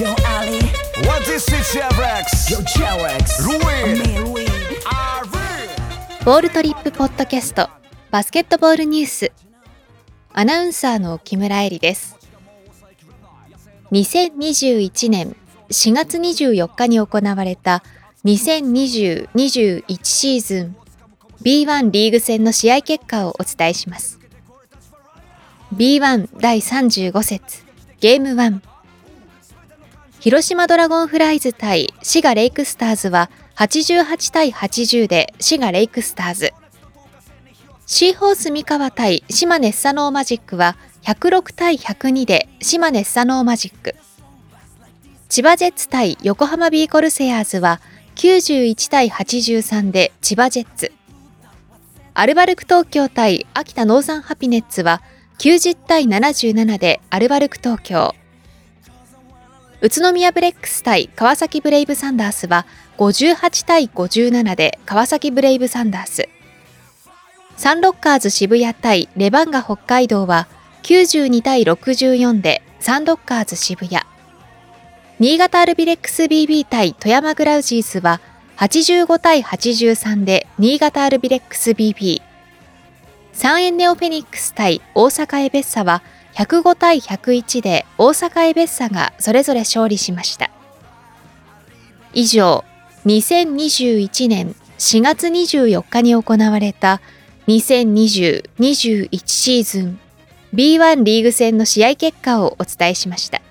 Yo Ali, What is it, Chevrex? yo Cherex, Ruin. Louis. ボールトリップポッドキャストバスケットボールニュースアナウンサーの木村恵里です2021年4月24日に行われた2020-21シーズン B1 リーグ戦の試合結果をお伝えします B1 第35節ゲーム1広島ドラゴンフライズ対滋賀レイクスターズは88対80で滋賀レイクスターズ。シーホース三河対島根スサノーマジックは106対102で島根スサノーマジック。千葉ジェッツ対横浜ビーコルセアーズは91対83で千葉ジェッツ。アルバルク東京対秋田ノーザンハピネッツは90対77でアルバルク東京。宇都宮ブレックス対川崎ブレイブサンダースは58対57で川崎ブレイブサンダース。サンロッカーズ渋谷対レバンガ北海道は92対64でサンロッカーズ渋谷。新潟アルビレックス BB 対富山グラウジーズは85対83で新潟アルビレックス BB。三円ネオフェニックス対大阪エベッサは105対101で大阪エベッサがそれぞれ勝利しました。以上、2021年4月24日に行われた2020-21シーズン B1 リーグ戦の試合結果をお伝えしました。